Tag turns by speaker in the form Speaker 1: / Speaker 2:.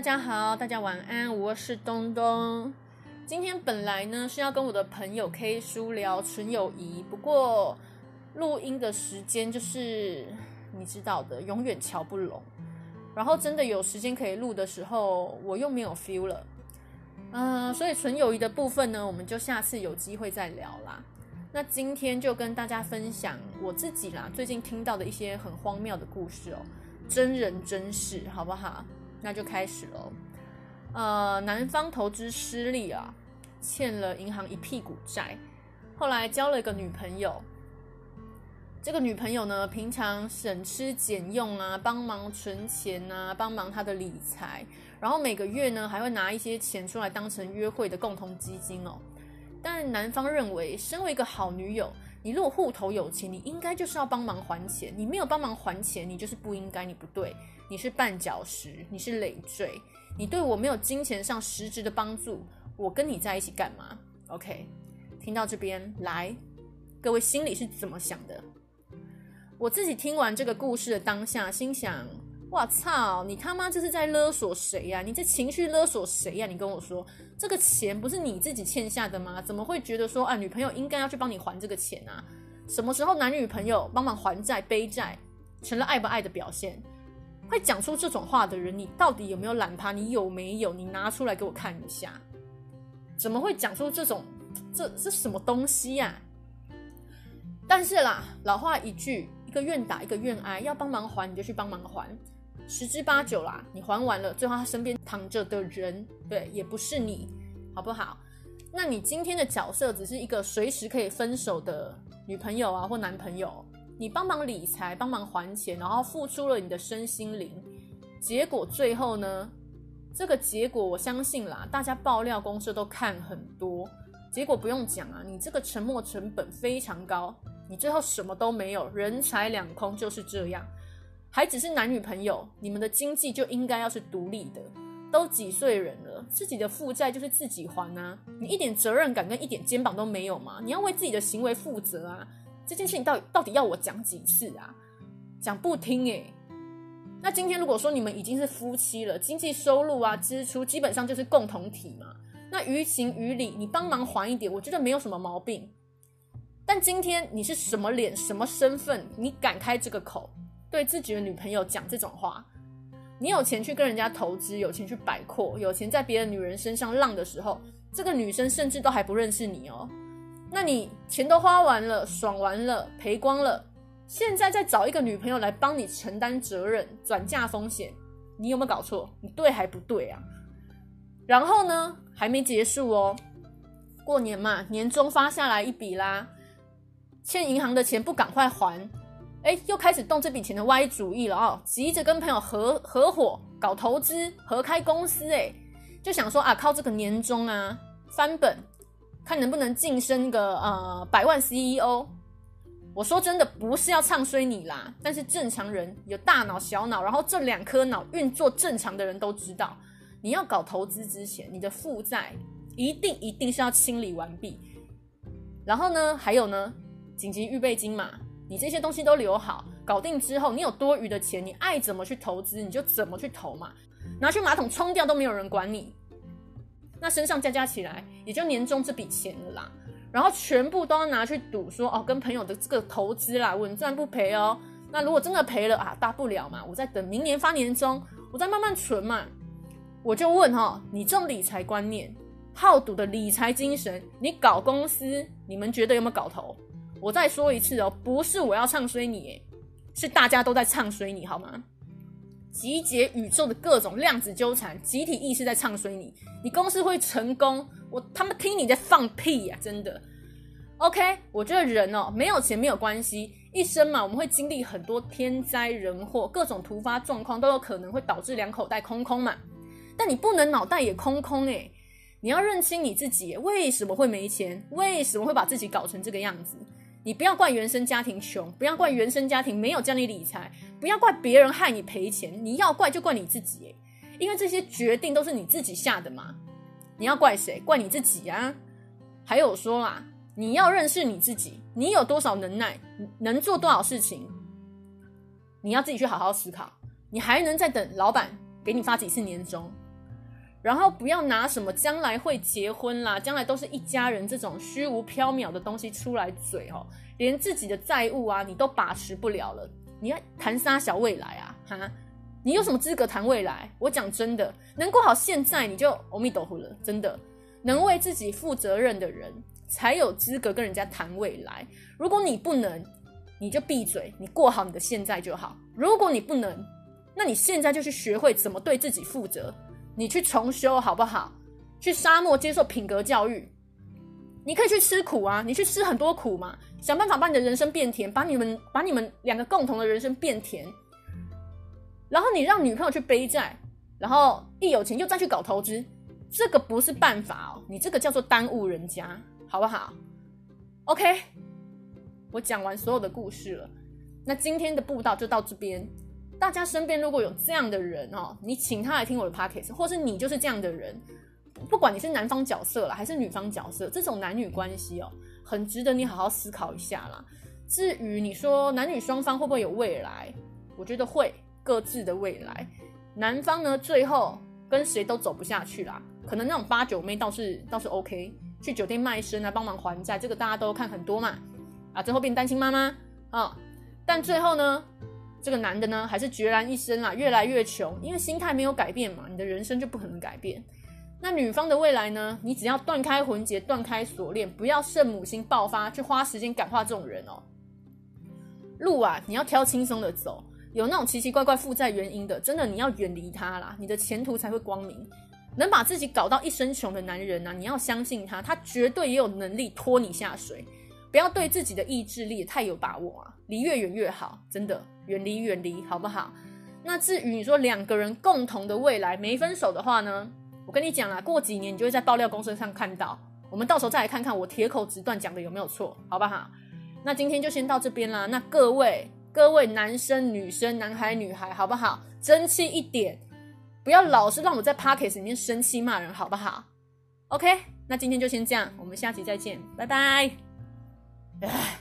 Speaker 1: 大家好，大家晚安，我是东东。今天本来呢是要跟我的朋友 K 叔聊纯友谊，不过录音的时间就是你知道的，永远瞧不拢。然后真的有时间可以录的时候，我又没有 feel 了。嗯、所以纯友谊的部分呢，我们就下次有机会再聊啦。那今天就跟大家分享我自己啦，最近听到的一些很荒谬的故事哦，真人真事，好不好？那就开始了。呃，男方投资失利啊，欠了银行一屁股债，后来交了一个女朋友。这个女朋友呢，平常省吃俭用啊，帮忙存钱啊，帮忙他的理财，然后每个月呢，还会拿一些钱出来当成约会的共同基金哦。但男方认为，身为一个好女友，你如果户头有钱，你应该就是要帮忙还钱。你没有帮忙还钱，你就是不应该，你不对，你是绊脚石，你是累赘，你对我没有金钱上实质的帮助，我跟你在一起干嘛？OK，听到这边来，各位心里是怎么想的？我自己听完这个故事的当下，心想。我操！你他妈这是在勒索谁呀？你这情绪勒索谁呀？你跟我说，这个钱不是你自己欠下的吗？怎么会觉得说啊，女朋友应该要去帮你还这个钱啊？什么时候男女朋友帮忙还债背债成了爱不爱的表现？会讲出这种话的人，你到底有没有懒趴？你有没有？你拿出来给我看一下。怎么会讲出这种？这是什么东西呀？但是啦，老话一句，一个愿打一个愿挨，要帮忙还你就去帮忙还。十之八九啦，你还完了，最后他身边躺着的人，对，也不是你，好不好？那你今天的角色只是一个随时可以分手的女朋友啊，或男朋友，你帮忙理财，帮忙还钱，然后付出了你的身心灵，结果最后呢？这个结果我相信啦，大家爆料公司都看很多，结果不用讲啊，你这个沉没成本非常高，你最后什么都没有，人财两空，就是这样。还只是男女朋友，你们的经济就应该要是独立的。都几岁人了，自己的负债就是自己还啊！你一点责任感跟一点肩膀都没有吗？你要为自己的行为负责啊！这件事情到底到底要我讲几次啊？讲不听诶。那今天如果说你们已经是夫妻了，经济收入啊、支出基本上就是共同体嘛。那于情于理，你帮忙还一点，我觉得没有什么毛病。但今天你是什么脸、什么身份，你敢开这个口？对自己的女朋友讲这种话，你有钱去跟人家投资，有钱去摆阔，有钱在别的女人身上浪的时候，这个女生甚至都还不认识你哦。那你钱都花完了，爽完了，赔光了，现在再找一个女朋友来帮你承担责任、转嫁风险，你有没有搞错？你对还不对啊？然后呢，还没结束哦，过年嘛，年终发下来一笔啦，欠银行的钱不赶快还。哎，又开始动这笔钱的歪主意了哦，急着跟朋友合合伙搞投资，合开公司，哎，就想说啊，靠这个年终啊翻本，看能不能晋升个呃百万 CEO。我说真的，不是要唱衰你啦，但是正常人有大脑小脑，然后这两颗脑运作正常的人都知道，你要搞投资之前，你的负债一定一定是要清理完毕。然后呢，还有呢，紧急预备金嘛。你这些东西都留好，搞定之后，你有多余的钱，你爱怎么去投资，你就怎么去投嘛，拿去马桶冲掉都没有人管你。那身上加加起来，也就年终这笔钱了啦。然后全部都要拿去赌，说哦，跟朋友的这个投资啦，稳赚不赔哦。那如果真的赔了啊，大不了嘛，我再等明年发年终，我再慢慢存嘛。我就问哈、哦，你这种理财观念、好赌的理财精神，你搞公司，你们觉得有没有搞头？我再说一次哦，不是我要唱衰你，是大家都在唱衰你，好吗？集结宇宙的各种量子纠缠，集体意识在唱衰你。你公司会成功，我他妈听你在放屁呀！真的。OK，我觉得人哦，没有钱没有关系，一生嘛，我们会经历很多天灾人祸，各种突发状况都有可能会导致两口袋空空嘛。但你不能脑袋也空空诶，你要认清你自己，为什么会没钱？为什么会把自己搞成这个样子？你不要怪原生家庭穷，不要怪原生家庭没有教你理财，不要怪别人害你赔钱，你要怪就怪你自己，因为这些决定都是你自己下的嘛。你要怪谁？怪你自己啊！还有说啦，你要认识你自己，你有多少能耐，能做多少事情，你要自己去好好思考。你还能再等老板给你发几次年终？然后不要拿什么将来会结婚啦，将来都是一家人这种虚无缥缈的东西出来嘴哦，连自己的债务啊你都把持不了了，你要谈啥小未来啊？哈，你有什么资格谈未来？我讲真的，能过好现在你就阿弥陀佛了，真的，能为自己负责任的人才有资格跟人家谈未来。如果你不能，你就闭嘴，你过好你的现在就好。如果你不能，那你现在就去学会怎么对自己负责。你去重修好不好？去沙漠接受品格教育，你可以去吃苦啊，你去吃很多苦嘛，想办法把你的人生变甜，把你们把你们两个共同的人生变甜。然后你让女朋友去背债，然后一有钱就再去搞投资，这个不是办法哦，你这个叫做耽误人家，好不好？OK，我讲完所有的故事了，那今天的布道就到这边。大家身边如果有这样的人哦，你请他来听我的 podcast，或是你就是这样的人，不管你是男方角色啦，还是女方角色，这种男女关系哦，很值得你好好思考一下啦。至于你说男女双方会不会有未来，我觉得会各自的未来。男方呢，最后跟谁都走不下去啦，可能那种八九妹倒是倒是 OK，去酒店卖身啊，帮忙还债，这个大家都看很多嘛，啊，最后变单亲妈妈啊，但最后呢？这个男的呢，还是孑然一身啊，越来越穷，因为心态没有改变嘛，你的人生就不可能改变。那女方的未来呢？你只要断开魂结，断开锁链，不要圣母心爆发，去花时间感化这种人哦。路啊，你要挑轻松的走，有那种奇奇怪怪负债原因的，真的你要远离他啦，你的前途才会光明。能把自己搞到一身穷的男人呢、啊，你要相信他，他绝对也有能力拖你下水。不要对自己的意志力太有把握啊，离越远越好，真的。远离远离，好不好？那至于你说两个人共同的未来没分手的话呢？我跟你讲啦，过几年你就会在爆料公社上看到。我们到时候再来看看我铁口直断讲的有没有错，好不好？那今天就先到这边啦。那各位各位男生女生男孩女孩，好不好？争气一点，不要老是让我在 Podcast 里面生气骂人，好不好？OK，那今天就先这样，我们下期再见，拜拜。唉